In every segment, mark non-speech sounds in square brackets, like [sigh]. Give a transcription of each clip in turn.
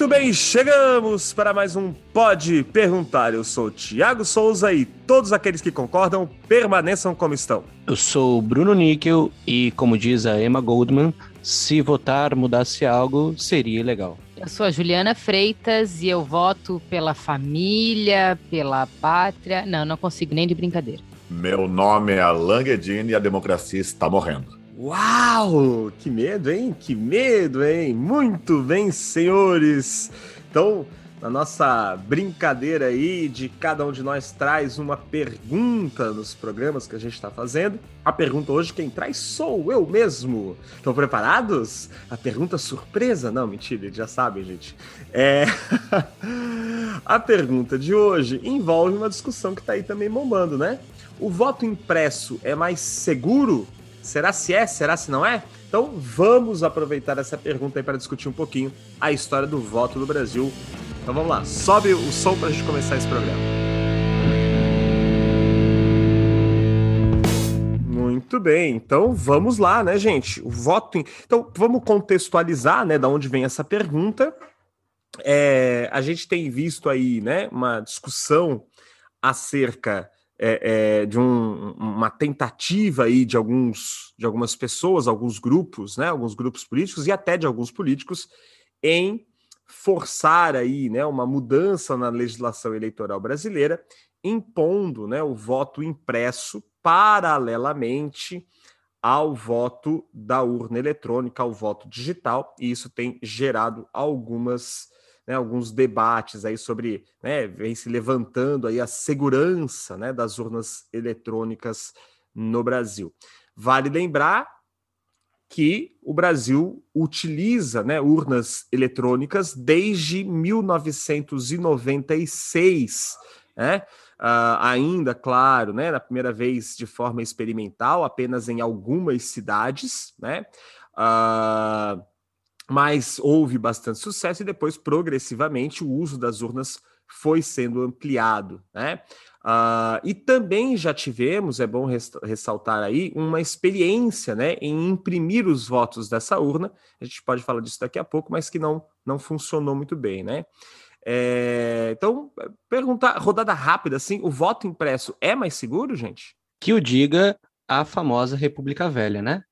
Muito bem, chegamos para mais um Pode Perguntar. Eu sou Tiago Souza e todos aqueles que concordam permaneçam como estão. Eu sou Bruno Níquel e, como diz a Emma Goldman, se votar mudasse algo, seria legal. Eu sou a Juliana Freitas e eu voto pela família, pela pátria. Não, não consigo nem de brincadeira. Meu nome é Alan Guedini e a democracia está morrendo. Uau! Que medo, hein? Que medo, hein? Muito bem, senhores. Então, na nossa brincadeira aí de cada um de nós traz uma pergunta nos programas que a gente está fazendo. A pergunta hoje quem traz sou eu mesmo. Estão preparados? A pergunta surpresa? Não, mentira, eles já sabem, gente. É... [laughs] a pergunta de hoje envolve uma discussão que está aí também bombando, né? O voto impresso é mais seguro Será se é? Será se não é? Então vamos aproveitar essa pergunta aí para discutir um pouquinho a história do voto no Brasil. Então vamos lá, sobe o som para a gente começar esse programa. Muito bem, então vamos lá, né, gente? O voto. Em... Então vamos contextualizar, né, da onde vem essa pergunta. É, a gente tem visto aí, né, uma discussão acerca é, é, de um, uma tentativa aí de alguns de algumas pessoas, alguns grupos, né, alguns grupos políticos e até de alguns políticos em forçar aí, né, uma mudança na legislação eleitoral brasileira, impondo, né, o voto impresso paralelamente ao voto da urna eletrônica, ao voto digital, e isso tem gerado algumas né, alguns debates aí sobre, né, vem se levantando aí a segurança, né, das urnas eletrônicas no Brasil. Vale lembrar que o Brasil utiliza né, urnas eletrônicas desde 1996, né? Uh, ainda, claro, né, na primeira vez de forma experimental, apenas em algumas cidades, né? Uh, mas houve bastante sucesso e depois, progressivamente, o uso das urnas foi sendo ampliado, né? Uh, e também já tivemos, é bom ressaltar aí, uma experiência né, em imprimir os votos dessa urna. A gente pode falar disso daqui a pouco, mas que não, não funcionou muito bem, né? É, então, perguntar, rodada rápida, assim, o voto impresso é mais seguro, gente? Que o diga a famosa República Velha, né?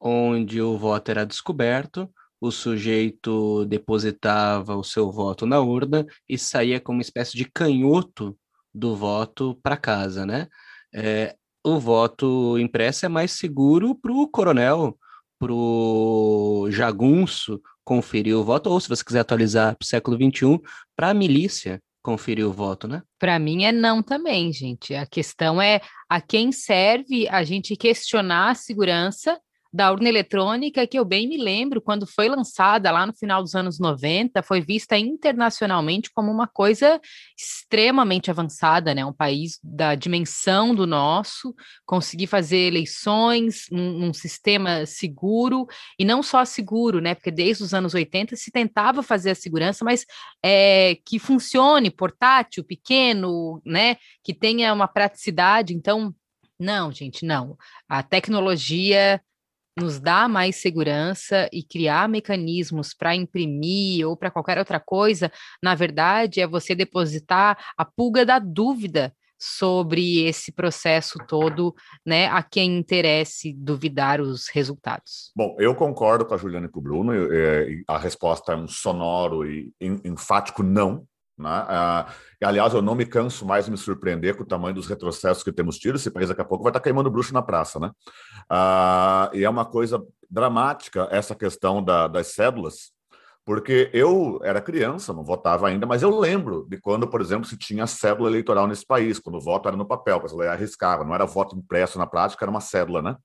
Onde o voto era descoberto, o sujeito depositava o seu voto na urna e saía como uma espécie de canhoto do voto para casa, né? É, o voto impresso é mais seguro para o coronel, para o jagunço conferir o voto, ou se você quiser atualizar para o século XXI, para a milícia conferir o voto, né? Para mim é não também, gente. A questão é a quem serve a gente questionar a segurança da urna eletrônica, que eu bem me lembro, quando foi lançada lá no final dos anos 90, foi vista internacionalmente como uma coisa extremamente avançada, né? Um país da dimensão do nosso, conseguir fazer eleições num, num sistema seguro, e não só seguro, né? Porque desde os anos 80 se tentava fazer a segurança, mas é, que funcione, portátil, pequeno, né? Que tenha uma praticidade. Então, não, gente, não. A tecnologia nos dá mais segurança e criar mecanismos para imprimir ou para qualquer outra coisa, na verdade, é você depositar a pulga da dúvida sobre esse processo todo, né, a quem interesse duvidar os resultados. Bom, eu concordo com a Juliana e com o Bruno, a resposta é um sonoro e enfático não, né? Ah, aliás, eu não me canso mais de me surpreender com o tamanho dos retrocessos que temos tido. Esse país daqui a pouco vai estar queimando bruxo na praça, né? Ah, e é uma coisa dramática essa questão da, das cédulas, porque eu era criança, não votava ainda, mas eu lembro de quando, por exemplo, se tinha cédula eleitoral nesse país, quando o voto era no papel, a pessoa arriscava, não era voto impresso na prática, era uma cédula, né?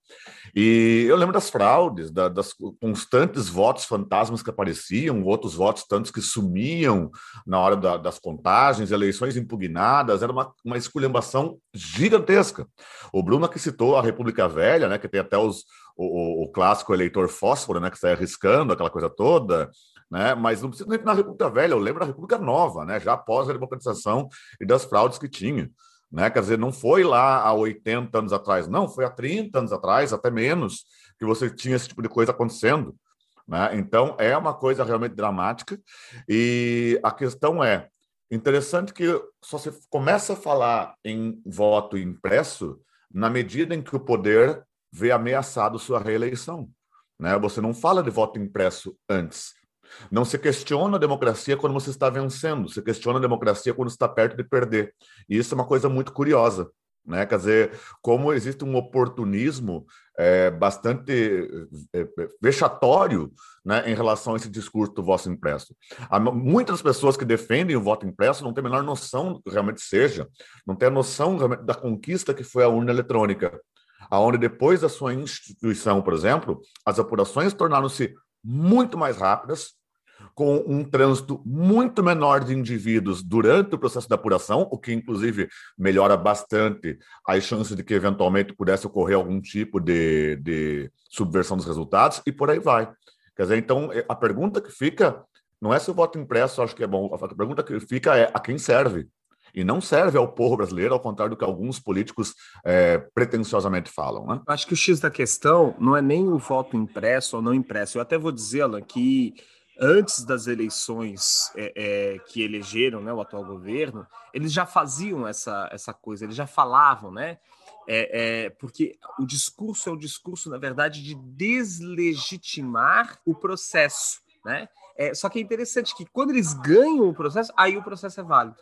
E eu lembro das fraudes, da, das constantes votos fantasmas que apareciam, outros votos tantos que sumiam na hora da, das contagens, eleições impugnadas, era uma, uma esculhambação gigantesca. O Bruno que citou a República Velha, né, que tem até os, o, o, clássico eleitor fósforo, né, que sai arriscando aquela coisa toda, né? Mas não precisa nem na República Velha, eu lembro da República Nova, né? Já após a democratização e das fraudes que tinha. Né? Quer dizer, não foi lá há 80 anos atrás, não, foi há 30 anos atrás, até menos, que você tinha esse tipo de coisa acontecendo. Né? Então, é uma coisa realmente dramática. E a questão é: interessante que só se começa a falar em voto impresso na medida em que o poder vê ameaçado sua reeleição. Né? Você não fala de voto impresso antes. Não se questiona a democracia quando você está vencendo, se questiona a democracia quando está perto de perder. E isso é uma coisa muito curiosa. Né? Quer dizer, como existe um oportunismo é, bastante é, vexatório né, em relação a esse discurso do voto impresso. Há muitas pessoas que defendem o voto impresso não têm a menor noção do que realmente seja, não têm a noção da conquista que foi a urna eletrônica, aonde depois da sua instituição, por exemplo, as apurações tornaram-se muito mais rápidas, com um trânsito muito menor de indivíduos durante o processo de apuração, o que inclusive melhora bastante as chances de que eventualmente pudesse ocorrer algum tipo de, de subversão dos resultados e por aí vai. Quer dizer, então a pergunta que fica não é se o voto impresso acho que é bom, a pergunta que fica é a quem serve. E não serve ao povo brasileiro, ao contrário do que alguns políticos é, pretensiosamente falam. Né? Acho que o X da questão não é nem o voto impresso ou não impresso. Eu até vou Alan, que antes das eleições é, é, que elegeram né, o atual governo, eles já faziam essa, essa coisa, eles já falavam, né? É, é, porque o discurso é o discurso, na verdade, de deslegitimar o processo, né? É, só que é interessante que quando eles ganham o processo, aí o processo é válido.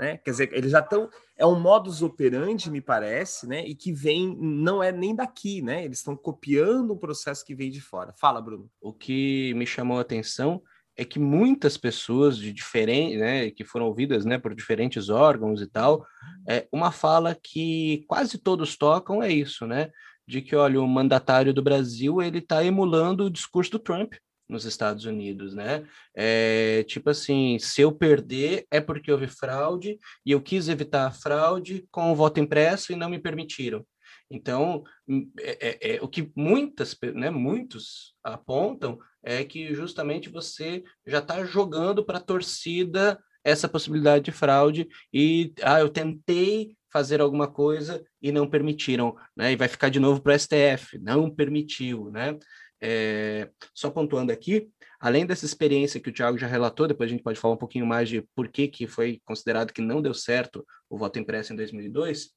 Né? Quer dizer, eles já estão. É um modus operandi, me parece, né? E que vem, não é nem daqui, né? Eles estão copiando um processo que vem de fora. Fala, Bruno. O que me chamou a atenção é que muitas pessoas de diferentes, né, que foram ouvidas, né, por diferentes órgãos e tal, é uma fala que quase todos tocam é isso, né, de que olha o mandatário do Brasil ele está emulando o discurso do Trump, nos Estados Unidos, né? É, tipo assim, se eu perder é porque houve fraude e eu quis evitar a fraude com o voto impresso e não me permitiram. Então, hum, é, é, é o que muitas, né, muitos apontam é que justamente você já está jogando para a torcida essa possibilidade de fraude e ah, eu tentei fazer alguma coisa e não permitiram, né? E vai ficar de novo para o STF, não permitiu, né? É, só pontuando aqui, além dessa experiência que o Thiago já relatou, depois a gente pode falar um pouquinho mais de por que, que foi considerado que não deu certo o voto impresso em 2002,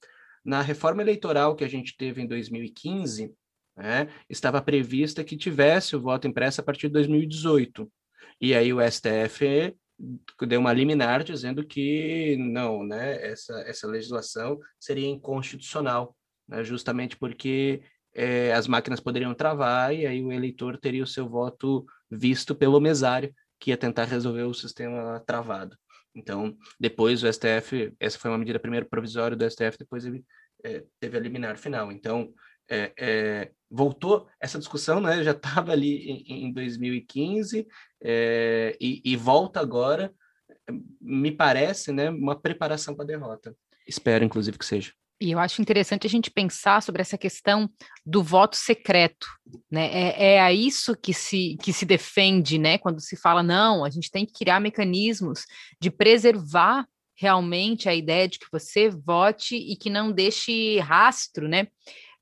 na reforma eleitoral que a gente teve em 2015, né, estava prevista que tivesse o voto impresso a partir de 2018. E aí o STF deu uma liminar dizendo que não, né, essa, essa legislação seria inconstitucional, né, justamente porque é, as máquinas poderiam travar e aí o eleitor teria o seu voto visto pelo mesário, que ia tentar resolver o sistema travado. Então, depois o STF, essa foi uma medida primeiro provisória do STF, depois ele é, teve a liminar final. Então, é, é, voltou essa discussão, né? Já [laughs] estava ali em, em 2015 é, e, e, volta agora. Me parece, né? Uma preparação para a derrota. Espero, inclusive, que seja. E eu acho interessante a gente pensar sobre essa questão do voto secreto, né? É, é a isso que se, que se defende, né? Quando se fala, não, a gente tem que criar mecanismos de preservar realmente a ideia de que você vote e que não deixe rastro, né?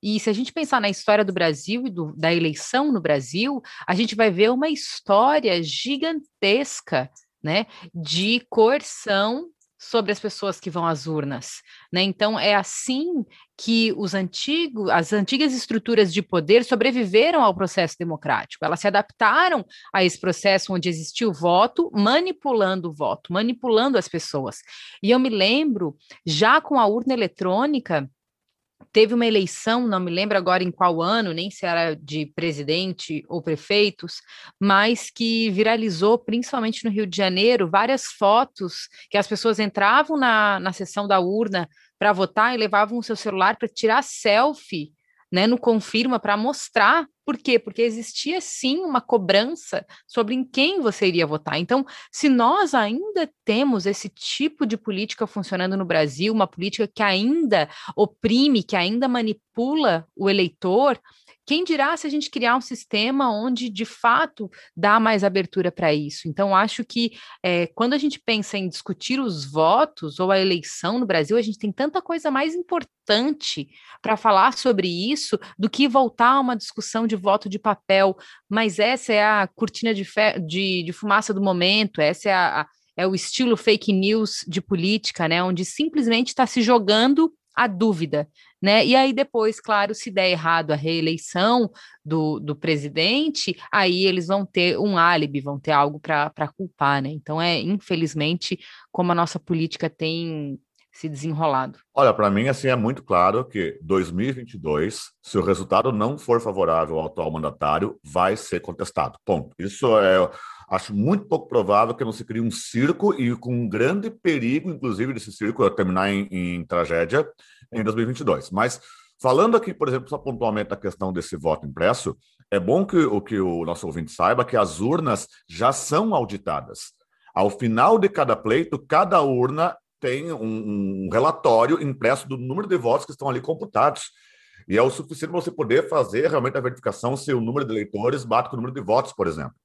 E se a gente pensar na história do Brasil e do, da eleição no Brasil, a gente vai ver uma história gigantesca, né, de coerção sobre as pessoas que vão às urnas, né? Então é assim que os antigos, as antigas estruturas de poder sobreviveram ao processo democrático. Elas se adaptaram a esse processo onde existiu o voto, manipulando o voto, manipulando as pessoas. E eu me lembro já com a urna eletrônica teve uma eleição, não me lembro agora em qual ano, nem se era de presidente ou prefeitos, mas que viralizou, principalmente no Rio de Janeiro, várias fotos que as pessoas entravam na, na sessão da urna para votar e levavam o seu celular para tirar selfie né, no Confirma para mostrar por quê? Porque existia sim uma cobrança sobre em quem você iria votar. Então, se nós ainda temos esse tipo de política funcionando no Brasil, uma política que ainda oprime, que ainda manipula o eleitor, quem dirá se a gente criar um sistema onde, de fato, dá mais abertura para isso? Então, acho que é, quando a gente pensa em discutir os votos ou a eleição no Brasil, a gente tem tanta coisa mais importante para falar sobre isso do que voltar a uma discussão de voto de papel. Mas essa é a cortina de, de, de fumaça do momento, essa é a, a é o estilo fake news de política, né, onde simplesmente está se jogando a dúvida, né? E aí depois, claro, se der errado a reeleição do, do presidente, aí eles vão ter um álibi, vão ter algo para culpar, né? Então é, infelizmente, como a nossa política tem se desenrolado. Olha, para mim, assim, é muito claro que 2022, se o resultado não for favorável ao atual mandatário, vai ser contestado. Ponto. Isso é Acho muito pouco provável que não se crie um circo e com um grande perigo, inclusive, desse circo terminar em, em tragédia em 2022. Mas falando aqui, por exemplo, só pontualmente da questão desse voto impresso, é bom que o que o nosso ouvinte saiba que as urnas já são auditadas. Ao final de cada pleito, cada urna tem um, um relatório impresso do número de votos que estão ali computados. E é o suficiente para você poder fazer realmente a verificação se o número de eleitores bate com o número de votos, por exemplo.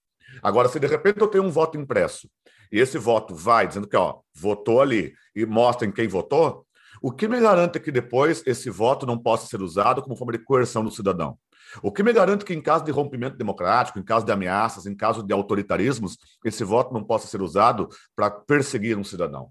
Agora, se de repente eu tenho um voto impresso e esse voto vai dizendo que ó, votou ali e mostra em quem votou, o que me garante que depois esse voto não possa ser usado como forma de coerção do cidadão? O que me garante que, em caso de rompimento democrático, em caso de ameaças, em caso de autoritarismos, esse voto não possa ser usado para perseguir um cidadão?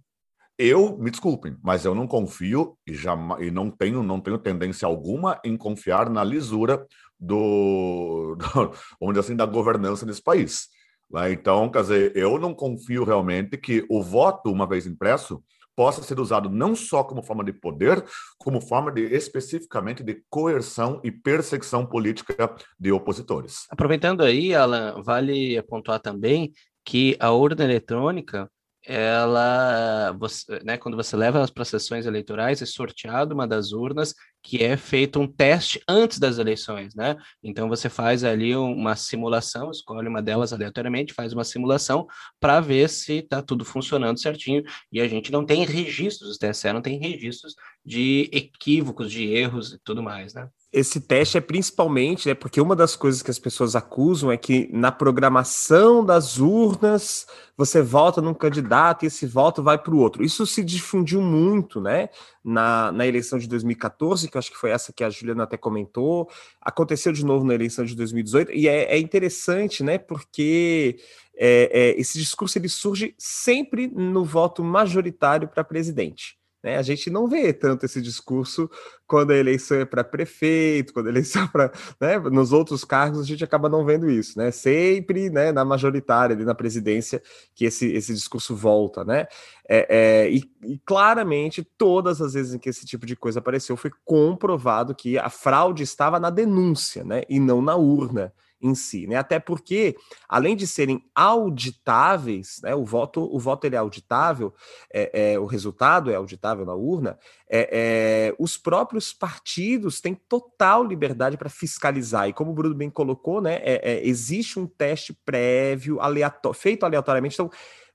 Eu, me desculpem, mas eu não confio e, jamais, e não, tenho, não tenho tendência alguma em confiar na lisura do, [laughs] do assim, da governança nesse país. Né? Então, quer dizer, eu não confio realmente que o voto, uma vez impresso, possa ser usado não só como forma de poder, como forma de especificamente de coerção e perseguição política de opositores. Aproveitando aí, Alan, vale apontar também que a urna eletrônica ela, você, né, quando você leva elas para sessões eleitorais, é sorteado uma das urnas que é feito um teste antes das eleições, né? Então você faz ali uma simulação, escolhe uma delas aleatoriamente, faz uma simulação para ver se está tudo funcionando certinho. E a gente não tem registros, o TSE não tem registros de equívocos, de erros e tudo mais, né? Esse teste é principalmente, né, porque uma das coisas que as pessoas acusam é que na programação das urnas você vota num candidato e esse voto vai para o outro. Isso se difundiu muito, né, na, na eleição de 2014, que eu acho que foi essa que a Juliana até comentou, aconteceu de novo na eleição de 2018, e é, é interessante, né, porque é, é, esse discurso ele surge sempre no voto majoritário para presidente. Né? A gente não vê tanto esse discurso quando a eleição é para prefeito, quando a eleição é para. Né? Nos outros cargos a gente acaba não vendo isso, né? Sempre né, na majoritária, ali na presidência, que esse, esse discurso volta, né? É, é, e, e, claramente, todas as vezes em que esse tipo de coisa apareceu, foi comprovado que a fraude estava na denúncia, né? E não na urna em si, né? Até porque, além de serem auditáveis, né? O voto, o voto ele é auditável, é, é o resultado é auditável na urna. É, é, os próprios partidos têm total liberdade para fiscalizar. E como o Bruno bem colocou, né? É, é, existe um teste prévio, aleatório, feito aleatoriamente. Então,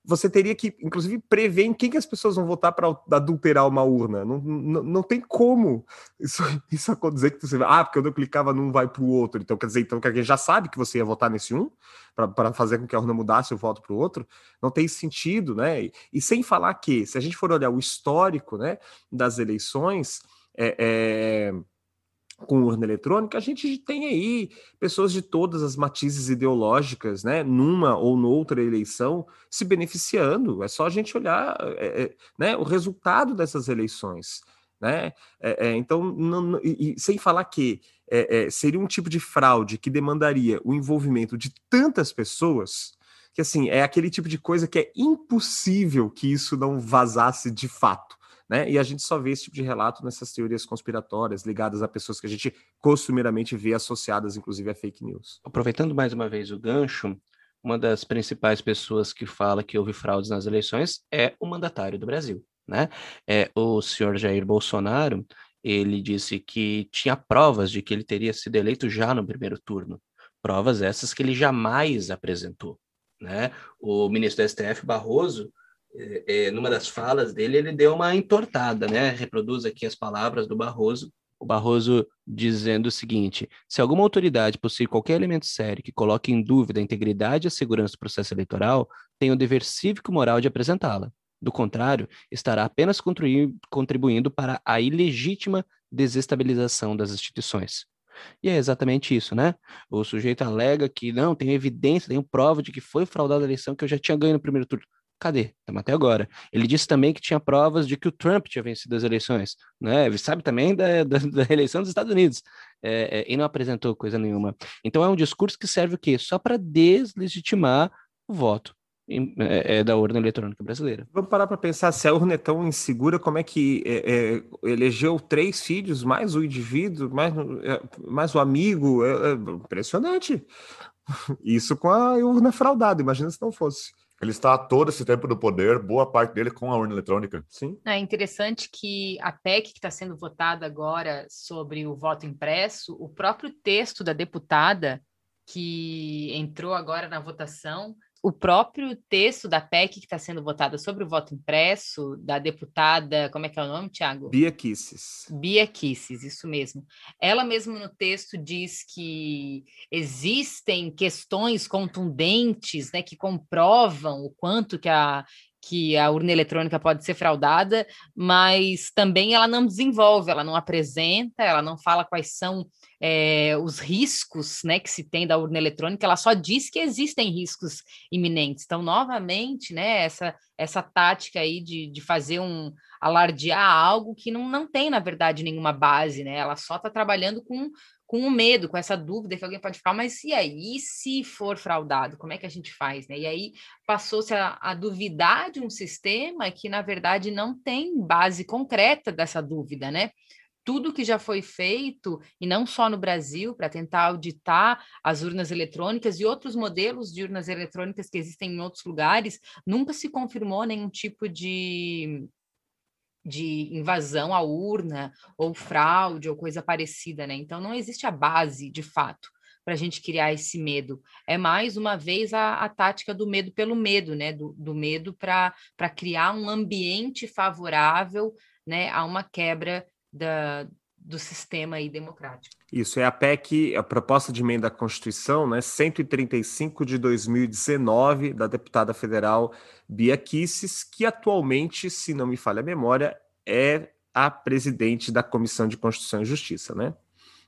você teria que, inclusive, prever em quem que as pessoas vão votar para adulterar uma urna. Não, não, não tem como isso, [laughs] isso acontecer que você ah, porque quando eu clicava num vai para o outro. Então, quer dizer, então que a gente já sabe que você ia votar nesse um para fazer com que a urna mudasse o voto para o outro. Não tem sentido, né? E, e, sem falar que, se a gente for olhar o histórico né, das eleições, é, é com urna eletrônica, a gente tem aí pessoas de todas as matizes ideológicas, né, numa ou noutra eleição, se beneficiando. É só a gente olhar é, é, né, o resultado dessas eleições. Né? É, é então, não, e, e, sem falar que é, é, seria um tipo de fraude que demandaria o envolvimento de tantas pessoas que assim é aquele tipo de coisa que é impossível que isso não vazasse de fato. Né? E a gente só vê esse tipo de relato nessas teorias conspiratórias ligadas a pessoas que a gente costumeiramente vê associadas, inclusive, a fake news. Aproveitando mais uma vez o gancho, uma das principais pessoas que fala que houve fraudes nas eleições é o mandatário do Brasil, né? É o senhor Jair Bolsonaro. Ele disse que tinha provas de que ele teria sido eleito já no primeiro turno. Provas essas que ele jamais apresentou. Né? O ministro do STF, Barroso, é, é, numa das falas dele, ele deu uma entortada, né? Reproduz aqui as palavras do Barroso. O Barroso dizendo o seguinte: se alguma autoridade possui qualquer elemento sério que coloque em dúvida a integridade e a segurança do processo eleitoral, tem o dever cívico moral de apresentá-la. Do contrário, estará apenas contribuindo para a ilegítima desestabilização das instituições. E é exatamente isso, né? O sujeito alega que não, tem evidência, tem prova de que foi fraudada a eleição, que eu já tinha ganho no primeiro turno. Cadê? Estamos até agora. Ele disse também que tinha provas de que o Trump tinha vencido as eleições, né? Ele sabe também da, [laughs] da, da eleição dos Estados Unidos é, é, e não apresentou coisa nenhuma. Então é um discurso que serve o quê? Só para deslegitimar o voto é, é, da urna eletrônica brasileira. Vamos parar para pensar se a urna é tão insegura, como é que é, é elegeu três filhos, mais o indivíduo, mais, é, mais o amigo, é, impressionante. [laughs] Isso com a urna fraudada, imagina se não fosse. Ele está todo esse tempo no poder, boa parte dele com a urna eletrônica. Sim. É interessante que a PEC que está sendo votada agora sobre o voto impresso, o próprio texto da deputada que entrou agora na votação, o próprio texto da PEC que está sendo votada sobre o voto impresso, da deputada, como é que é o nome, Tiago? Bia Kisses. Bia Kisses, isso mesmo. Ela mesmo no texto diz que existem questões contundentes, né, que comprovam o quanto que a, que a urna eletrônica pode ser fraudada, mas também ela não desenvolve, ela não apresenta, ela não fala quais são é, os riscos né, que se tem da urna eletrônica, ela só diz que existem riscos iminentes. Então, novamente, né, essa, essa tática aí de, de fazer um alardear algo que não, não tem, na verdade, nenhuma base, né? Ela só está trabalhando com, com o medo, com essa dúvida que alguém pode ficar, mas e aí, se for fraudado, como é que a gente faz, né? E aí passou-se a, a duvidar de um sistema que, na verdade, não tem base concreta dessa dúvida, né? tudo que já foi feito, e não só no Brasil, para tentar auditar as urnas eletrônicas e outros modelos de urnas eletrônicas que existem em outros lugares, nunca se confirmou nenhum tipo de, de invasão à urna, ou fraude, ou coisa parecida, né? Então não existe a base, de fato, para a gente criar esse medo. É mais uma vez a, a tática do medo pelo medo, né? Do, do medo para criar um ambiente favorável né, a uma quebra da, do sistema aí democrático. Isso, é a PEC, a proposta de emenda à Constituição, né, 135 de 2019, da deputada federal Bia Kisses, que atualmente, se não me falha a memória, é a presidente da Comissão de Constituição e Justiça, né,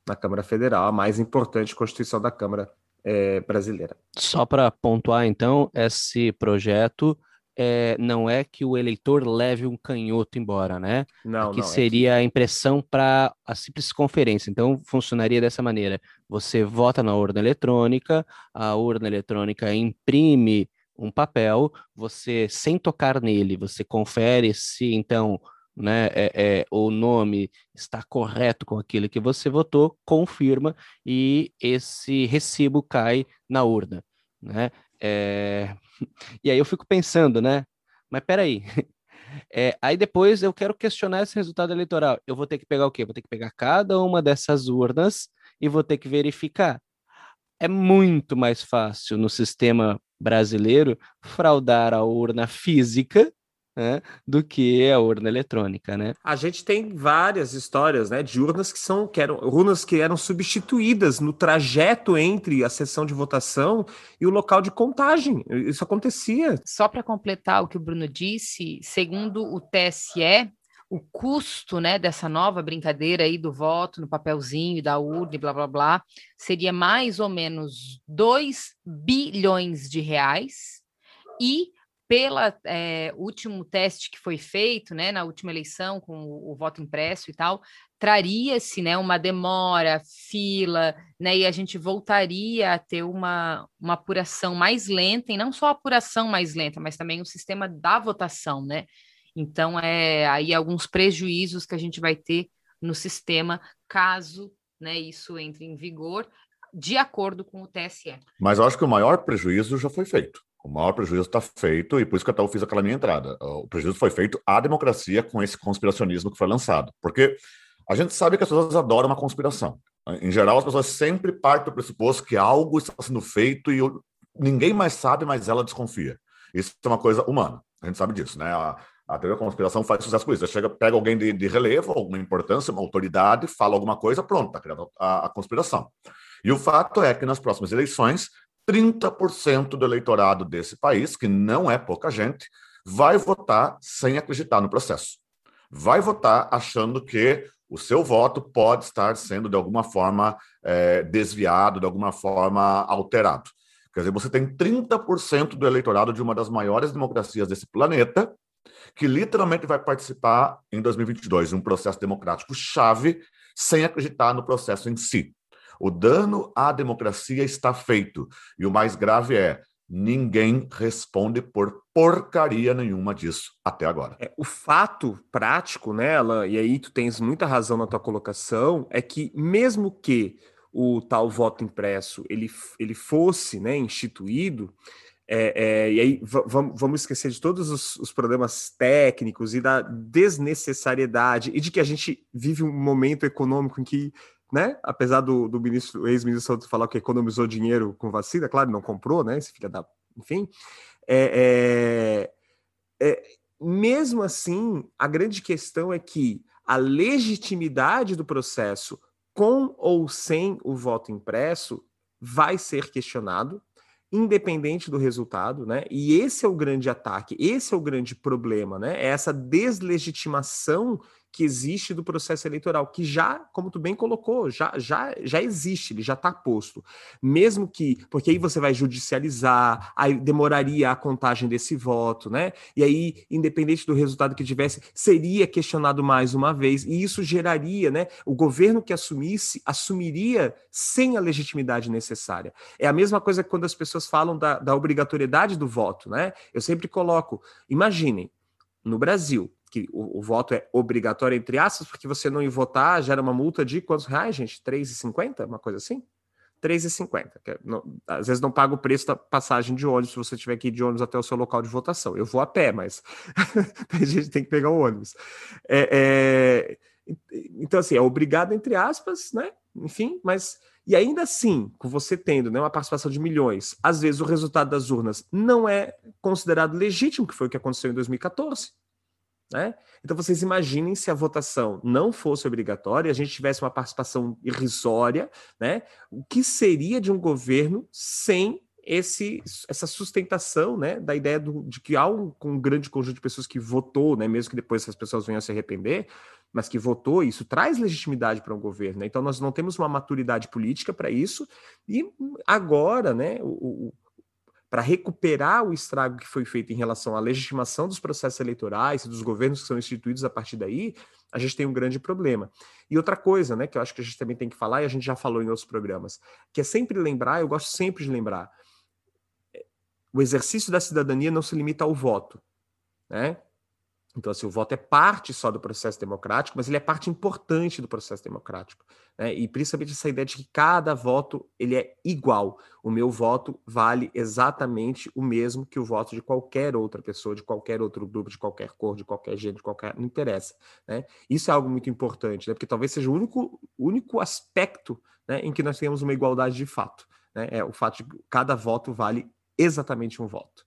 na Câmara Federal, a mais importante Constituição da Câmara é, brasileira. Só para pontuar, então, esse projeto é, não é que o eleitor leve um canhoto embora, né? Não, que não, seria é que... a impressão para a simples conferência. Então, funcionaria dessa maneira: você vota na urna eletrônica, a urna eletrônica imprime um papel, você, sem tocar nele, você confere se então né, é, é, o nome está correto com aquilo que você votou, confirma e esse recibo cai na urna. Né? É... [laughs] E aí eu fico pensando, né? Mas peraí. [laughs] É, aí depois eu quero questionar esse resultado eleitoral. Eu vou ter que pegar o quê? Vou ter que pegar cada uma dessas urnas e vou ter que verificar. É muito mais fácil no sistema brasileiro fraudar a urna física né, do que a urna eletrônica, né? A gente tem várias histórias, né, de urnas que são que eram urnas que eram substituídas no trajeto entre a sessão de votação e o local de contagem. Isso acontecia. Só para completar o que o Bruno disse, segundo o TSE, o custo né, dessa nova brincadeira aí do voto no papelzinho da urna e blá blá blá seria mais ou menos 2 bilhões de reais e pela é, último teste que foi feito, né, na última eleição com o, o voto impresso e tal, traria-se, né, uma demora, fila, né, e a gente voltaria a ter uma, uma apuração mais lenta, e não só a apuração mais lenta, mas também o sistema da votação, né? Então, é aí alguns prejuízos que a gente vai ter no sistema caso né, isso entre em vigor, de acordo com o TSE. Mas eu acho que o maior prejuízo já foi feito. O maior prejuízo está feito, e por isso que eu fiz aquela minha entrada. O prejuízo foi feito à democracia com esse conspiracionismo que foi lançado. Porque a gente sabe que as pessoas adoram uma conspiração. Em geral, as pessoas sempre partem do pressuposto que algo está sendo feito e ninguém mais sabe, mas ela desconfia. Isso é uma coisa humana. A gente sabe disso, né? A, A teoria da conspiração faz sucesso com isso. Você chega, pega alguém de, de relevo, alguma importância, uma autoridade, fala alguma coisa, pronto, está criando a, a conspiração. E o fato é que nas próximas eleições, 30% do eleitorado desse país, que não é pouca gente, vai votar sem acreditar no processo. Vai votar achando que o seu voto pode estar sendo, de alguma forma, é, desviado, de alguma forma alterado. Quer dizer, você tem 30% do eleitorado de uma das maiores democracias desse planeta que literalmente vai participar em 2022 de um processo democrático chave sem acreditar no processo em si. O dano à democracia está feito. E o mais grave é: ninguém responde por porcaria nenhuma disso até agora. É, o fato prático nela, e aí tu tens muita razão na tua colocação, é que mesmo que o tal voto impresso ele, ele fosse né, instituído, é, é, e aí vamos esquecer de todos os, os, problemas técnicos e da desnecessariedade e de que a gente vive um momento econômico em que, né, apesar do, do ministro, ex-ministro Santos falar que economizou dinheiro com vacina, claro, não comprou, né, esse filho da, enfim, é, é, é, mesmo assim, a grande questão é que a legitimidade do processo com ou sem o voto impresso vai ser questionado independente do resultado, né? E esse é o grande ataque, esse é o grande problema, né? É essa deslegitimação que existe do processo eleitoral, que já, como tu bem colocou, já, já, já existe, ele já está posto. Mesmo que, porque aí você vai judicializar, aí demoraria a contagem desse voto, né? E aí, independente do resultado que tivesse, seria questionado mais uma vez, e isso geraria, né? O governo que assumisse, assumiria sem a legitimidade necessária. É a mesma coisa que quando as pessoas falam da, da obrigatoriedade do voto, né? Eu sempre coloco, imaginem, no Brasil, que o, o, voto é obrigatório, entre aspas, porque você não ir votar gera uma multa de quantos reais, gente? 3,50? Uma coisa assim? 3,50. É, às vezes não paga o preço da passagem de ônibus se você tiver que ir de ônibus até o seu local de votação. Eu vou a pé, mas [laughs] a gente tem que pegar o ônibus. É, é, então, assim, é obrigado, entre aspas, né? Enfim, mas. E ainda assim, com você tendo né, uma participação de milhões, às vezes o resultado das urnas não é considerado legítimo, que foi o que aconteceu em 2014. Né? Então vocês imaginem se a votação não fosse obrigatória, a gente tivesse uma participação irrisória, né? O que seria de um governo sem esse, essa sustentação né, da ideia do, de que há um, um, grande conjunto de pessoas que votou, né, mesmo que depois essas pessoas venham a se arrepender, mas que votou, isso traz legitimidade para um governo. Né? Então nós não temos uma maturidade política para isso, e agora né, o, para recuperar o estrago que foi feito em relação à legitimação dos processos eleitorais e dos governos que são instituídos a partir daí, a gente tem um grande problema. E outra coisa, né, que eu acho que a gente também tem que falar, e a gente já falou em outros programas, que é sempre lembrar, eu gosto sempre de lembrar, é, o exercício da cidadania não se limita ao voto, né? Então, assim, o voto é parte só do processo democrático, mas ele é parte importante do processo democrático. Né? E principalmente essa ideia de que cada voto ele é igual. O meu voto vale exatamente o mesmo que o voto de qualquer outra pessoa, de qualquer outro grupo, de qualquer cor, de qualquer gênero, de qualquer. Não interessa. Né? Isso é algo muito importante, né? porque talvez seja o único, único aspecto né, em que nós temos uma igualdade de fato. Né? É o fato de que cada voto vale exatamente um voto.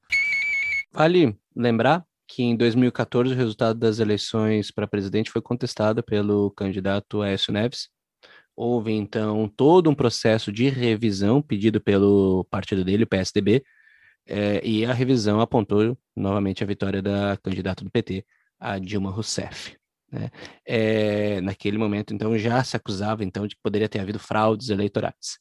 Vale lembrar que em 2014 o resultado das eleições para presidente foi contestado pelo candidato Aécio Neves. Houve então todo um processo de revisão pedido pelo partido dele, o PSDB, é, e a revisão apontou novamente a vitória da candidata do PT, a Dilma Rousseff. Né? É, naquele momento, então, já se acusava então de que poderia ter havido fraudes eleitorais.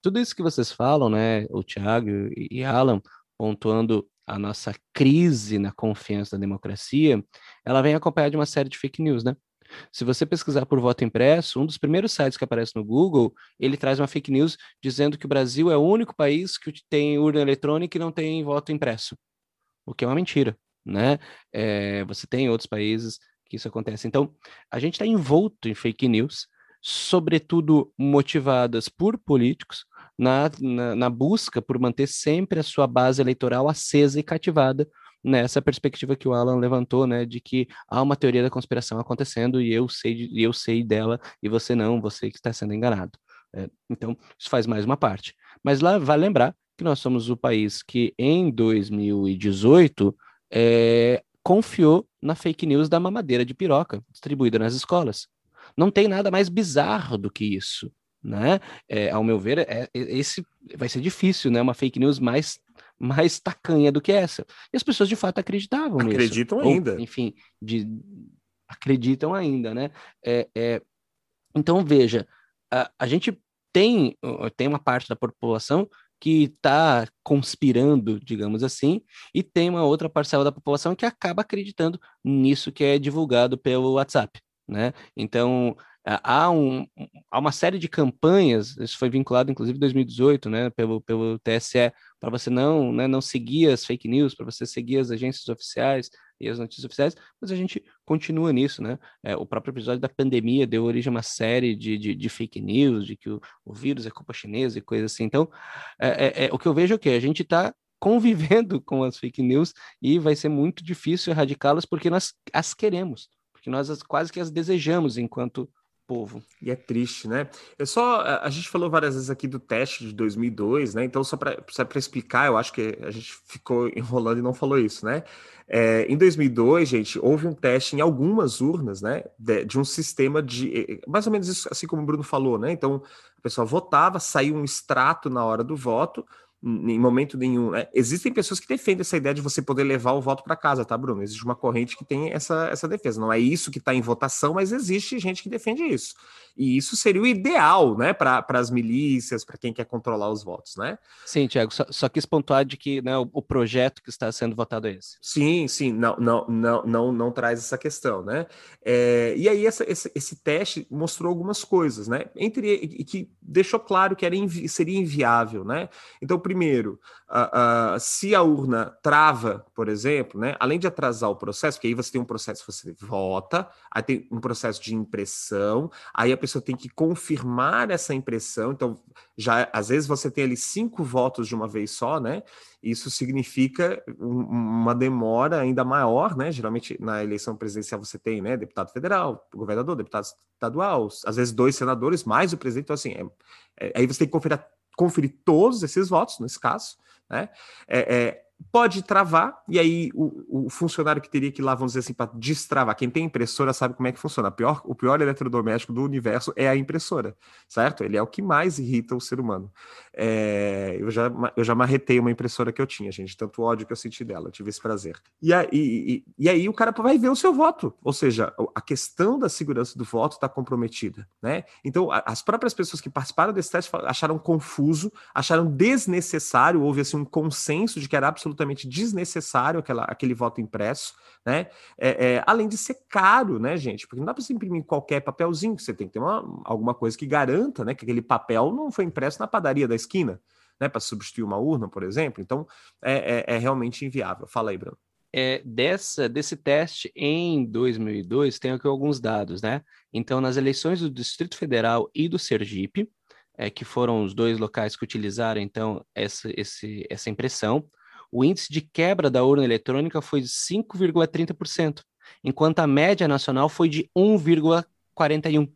Tudo isso que vocês falam, né, o Thiago e Alan, pontuando a nossa crise na confiança da democracia, ela vem acompanhada de uma série de fake news, né? Se você pesquisar por voto impresso, um dos primeiros sites que aparece no Google, ele traz uma fake news dizendo que o Brasil é o único país que tem urna eletrônica e não tem voto impresso, o que é uma mentira, né? É, você tem outros países que isso acontece. Então, a gente está envolto em fake news, sobretudo motivadas por políticos, na, na, na busca por manter sempre a sua base eleitoral acesa e cativada nessa perspectiva que o Alan levantou, né, de que há uma teoria da conspiração acontecendo e eu sei, eu sei dela e você não, você que está sendo enganado. É, então, isso faz mais uma parte. Mas lá vai lembrar que nós somos o país que em 2018 é, confiou na fake news da mamadeira de piroca distribuída nas escolas. Não tem nada mais bizarro do que isso, né? É, ao meu ver, é, é, esse vai ser difícil, né? Uma fake news mais mais tacanha do que essa. E as pessoas de fato acreditavam acreditam nisso. ainda. Ou, enfim, de, acreditam ainda, né? É, é, então veja, a, a gente tem tem uma parte da população que está conspirando, digamos assim, e tem uma outra parcela da população que acaba acreditando nisso que é divulgado pelo WhatsApp, né? Então, há, um, há uma série de campanhas, isso foi vinculado inclusive em 2018, né, pelo, pelo TSE, para você não, né, não seguir as fake news, para você seguir as agências oficiais e as notícias oficiais, mas a gente continua nisso, né? É, o próprio episódio da pandemia deu origem a uma série de, de, de fake news, de que o, o, vírus é culpa chinesa e coisas assim. Então, é, é, é o que eu vejo é que a gente está convivendo com as fake news e vai ser muito difícil erradicá-las porque nós as queremos, porque nós as, quase que as desejamos enquanto povo. E é triste, né? Eu só a gente falou várias vezes aqui do teste de 2002, né? Então só para explicar, eu acho que a gente ficou [laughs] enrolando e não falou isso, né? É, em 2002, gente, houve um teste em algumas urnas, né? De, de, um sistema de mais ou menos isso, assim como o Bruno falou, né? Então a pessoa votava, saiu um extrato na hora do voto em momento nenhum. Né? Existem pessoas que defendem essa ideia de você poder levar o voto para casa, tá, Bruno? Existe uma corrente que tem essa, essa defesa. Não é isso que está em votação, mas existe gente que defende isso. E isso seria o ideal, né, para as milícias, para quem quer controlar os votos, né? Sim, Tiago, só, só, quis pontuar de que né, o, o, projeto que está sendo votado é esse. Sim, sim, não, não, não, não, não traz essa questão, né? É, e aí essa, esse, esse teste mostrou algumas coisas, né? Entre e que deixou claro que era invi seria inviável, né? Então, primeiro, uh, uh, se a urna trava, por exemplo, né? Além de atrasar o processo, porque aí você tem um processo, você vota, aí tem um processo de impressão, aí a pessoa tem que confirmar essa impressão. Então, já às vezes você tem ali cinco votos de uma vez só, né? Isso significa uma demora ainda maior, né? Geralmente na eleição presidencial você tem, né? Deputado federal, governador, deputado estadual, às vezes dois senadores, mais o presidente. Então, assim, é, é, aí você tem que conferir, conferir todos esses votos, nesse caso, né? É, é pode travar, e aí o, o, funcionário que teria que ir lá, vamos dizer assim, para destravar, quem tem impressora sabe como é que funciona. Pior, o pior eletrodoméstico do universo é a impressora, certo? Ele é o que mais irrita o ser humano. É, eu, já, eu já marretei uma impressora que eu tinha, gente, tanto ódio que eu senti dela, eu tive esse prazer. E aí, e, e aí o cara vai ver o seu voto, ou seja, a questão da segurança do voto está comprometida, né? Então, as próprias pessoas que participaram desse teste acharam confuso, acharam desnecessário, houve assim um consenso de que era absolutamente absolutamente desnecessário aquela, aquele voto impresso, né? É, é, além de ser caro, né, gente? Porque não dá para você imprimir qualquer papelzinho, você tem que ter uma, alguma coisa que garanta, né, que aquele papel não foi impresso na padaria da esquina, né, para substituir uma urna, por exemplo. Então, é, é, é realmente inviável. Fala aí, Bruno. É, dessa, desse teste em 2002, tem aqui alguns dados, né? Então, nas eleições do Distrito Federal e do Sergipe, é, que foram os dois locais que utilizaram, então, essa, esse, essa impressão, o índice de quebra da urna eletrônica foi de 5,30%, enquanto a média nacional foi de 1,41%.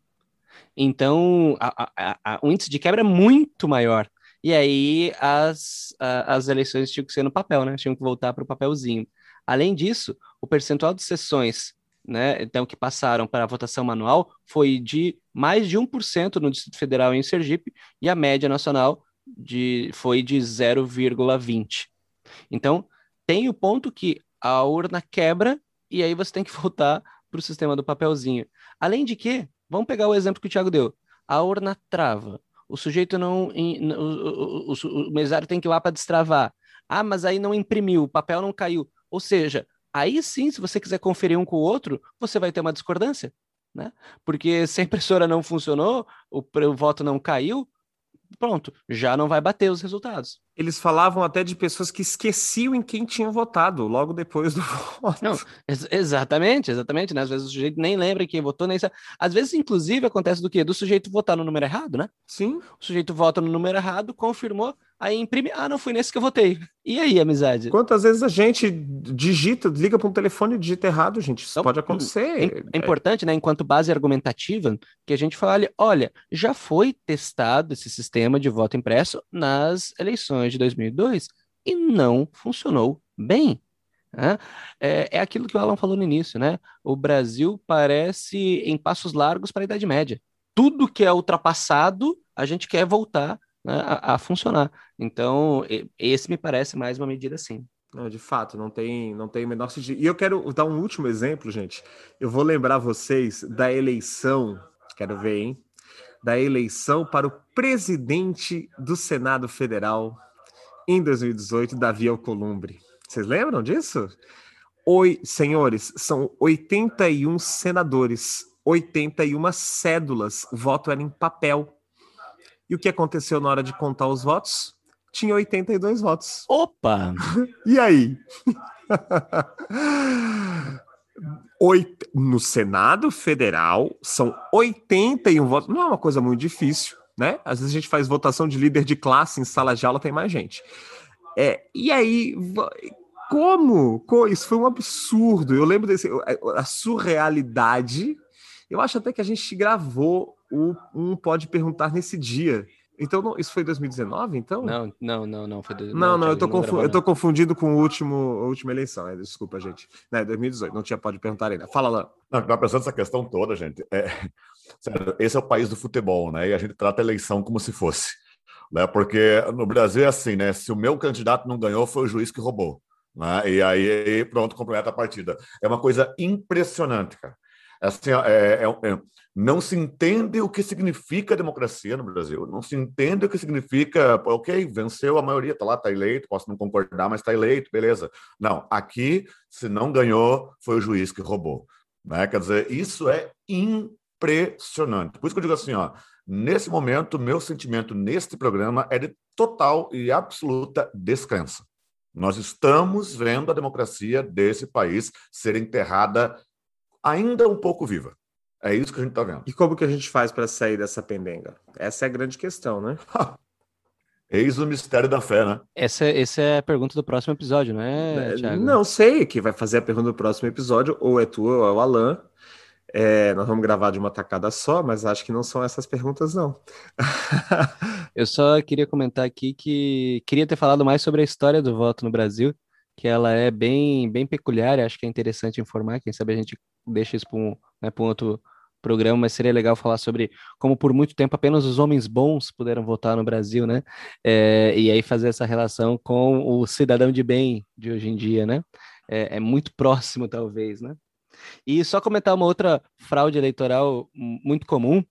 Então, a, a, a, o índice de quebra é muito maior. E aí, as, as eleições tinham que ser no papel, né? Tinham que voltar para o papelzinho. Além disso, o percentual de sessões né, então, que passaram para a votação manual foi de mais de 1% no Distrito Federal em Sergipe, e a média nacional de, foi de 0,20%. Então, tem o ponto que a urna quebra e aí você tem que [laughs] voltar para o sistema do papelzinho. Além de que, vamos pegar o exemplo que o Thiago deu. A urna trava. O sujeito não. O, o, o, o mesário tem que ir lá para destravar. Ah, mas aí não imprimiu, o papel não caiu. Ou seja, aí sim, se você quiser conferir um com o outro, você vai ter uma discordância. Né? Porque se a impressora não funcionou, o, o voto não caiu, pronto, já não vai bater os resultados. Eles falavam até de pessoas que esqueciam em quem tinham votado logo depois do [laughs] voto. Não, ex exatamente, exatamente, né? Às vezes o sujeito nem lembra quem votou, nem sabe. Às vezes, inclusive, acontece do quê? Do sujeito votar no número errado, né? Sim. O sujeito vota no número errado, confirmou, aí imprime, ah, não fui nesse que eu votei. E aí, amizade? Quantas vezes a gente digita, liga para um telefone e digita errado, gente? Isso então, pode acontecer. É, é, importante, né, enquanto base argumentativa, que a gente fale, olha, já foi testado esse sistema de voto impresso nas eleições de 2002 e não funcionou bem. Né? É, é aquilo que o Alan falou no início, né? O Brasil parece em passos largos para a Idade Média. Tudo que é ultrapassado, a gente quer voltar a, a, funcionar. Então, esse me parece mais uma medida assim. Não, de fato, não tem, não tem o menor sentido. E eu quero dar um último exemplo, gente. Eu vou lembrar vocês da eleição, quero ver, hein? Da eleição para o presidente do Senado Federal em 2018, Davi Alcolumbre. Vocês lembram disso? Oi, senhores, são 81 senadores, 81 cédulas, o voto era em papel. E o que aconteceu na hora de contar os votos? Tinha 82 votos. Opa! [laughs] e aí? Oito... No Senado Federal, são 81 votos. Não é uma coisa muito difícil, né? Às vezes a gente faz votação de líder de classe em sala de aula, tem mais gente. É, e aí, como? Isso foi um absurdo. Eu lembro desse a surrealidade. Eu acho até que a gente gravou o um pode perguntar nesse dia. Então, não, isso foi 2019, então? Não, não, não, não. Foi do... Não, não, eu, tô confu... eu tô confundindo com o último, a última eleição. É, desculpa, gente. Né, 2018, não tinha pode perguntar ainda. Fala lá. Não, tá pensando essa questão toda, gente. É... Sério, esse é o país do futebol, né? E a gente trata a eleição como se fosse. Né? Porque no Brasil é assim, né? Se o meu candidato não ganhou, foi o juiz que roubou. Né? E aí, pronto, completa a partida. É uma coisa impressionante, cara. Assim, é, é, é, não se entende o que significa democracia no Brasil. Não se entende o que significa, ok, venceu a maioria, tá lá, tá eleito, posso não concordar, mas tá eleito, beleza. Não, aqui, se não ganhou, foi o juiz que roubou. Né? Quer dizer, isso é impressionante. Por isso que eu digo assim, ó, nesse momento, meu sentimento neste programa é de total e absoluta descrença. Nós estamos vendo a democracia desse país ser enterrada ainda um pouco viva. É isso que a gente está vendo. E como que a gente faz para sair dessa pendenga? Essa é a grande questão, né? [laughs] Eis o mistério da fé, né? Essa, essa é a pergunta do próximo episódio, não é, é Thiago? Não sei. Quem vai fazer a pergunta do próximo episódio ou é tu ou é o Alan. É, nós vamos gravar de uma tacada só, mas acho que não são essas perguntas, não. [laughs] Eu só queria comentar aqui que queria ter falado mais sobre a história do voto no Brasil, que ela é bem, bem peculiar, acho que é interessante informar, quem sabe a gente deixa isso para um, né, um outro programa, mas seria legal falar sobre como por muito tempo apenas os homens bons puderam votar no Brasil, né? É, e aí fazer essa relação com o cidadão de bem de hoje em dia, né? É, é muito próximo, talvez, né? E só comentar uma outra fraude eleitoral muito comum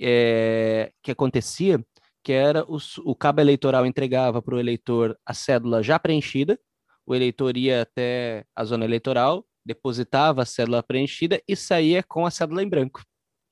é, que acontecia, que era o, o cabo eleitoral entregava para o eleitor a cédula já preenchida, o eleitor ia até a zona eleitoral, depositava a cédula preenchida e saía com a cédula em branco.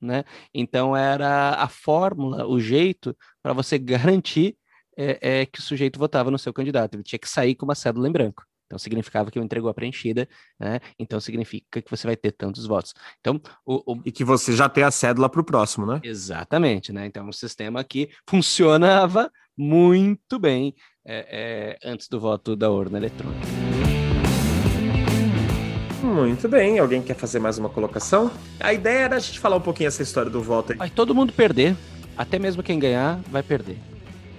Né? Então era a fórmula, o jeito para você [laughs] garantir é, é, que o sujeito votava no seu candidato. Ele tinha que sair com uma cédula em branco. Então significava que o entregou a preenchida, né? Então significa que você vai ter tantos votos. Então o, o... e que você já tem a cédula para o próximo, né? Exatamente, né? Então o sistema que funcionava muito bem é, é, antes do voto da urna eletrônica. Muito bem. Alguém quer fazer mais uma colocação? A ideia era a gente falar um pouquinho essa história do voto. Vai todo mundo perder. Até mesmo quem ganhar vai perder.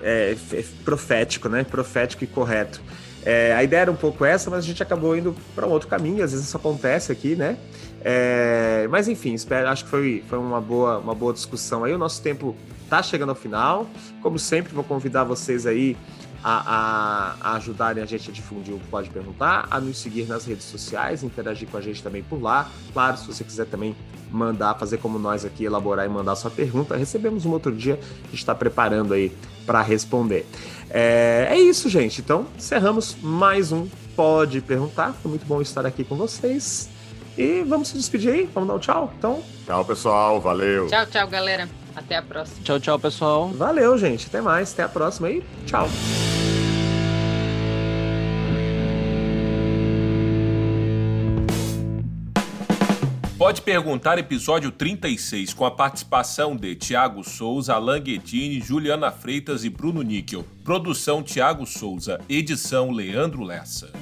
É, é profético, né? Profético e correto. É, a ideia era um pouco essa, mas a gente acabou indo para um outro caminho, às vezes isso acontece aqui, né? É, mas enfim, espero, acho que foi, foi uma, boa, uma boa discussão aí. O nosso tempo está chegando ao final. Como sempre, vou convidar vocês aí a, a, a, ajudarem a gente a difundir o Pode Perguntar, a nos seguir nas redes sociais, interagir com a gente também por lá. Claro, se você quiser também mandar, fazer como nós aqui, elaborar e mandar sua pergunta, recebemos um outro dia, a gente está preparando aí para responder. É, é isso, gente. Então, encerramos mais um Pode Perguntar. Foi muito bom estar aqui com vocês. E vamos se despedir aí, vamos dar um tchau. Então. Tchau, pessoal. Valeu. Tchau, tchau, galera. Até a próxima. Tchau, tchau, pessoal. Valeu, gente. Até mais. Até a próxima aí. Tchau. Pode Perguntar, episódio 36, com a participação de Tiago Souza, Alan Guedini, Juliana Freitas e Bruno Níquel. Produção Tiago Souza, edição Leandro Lessa.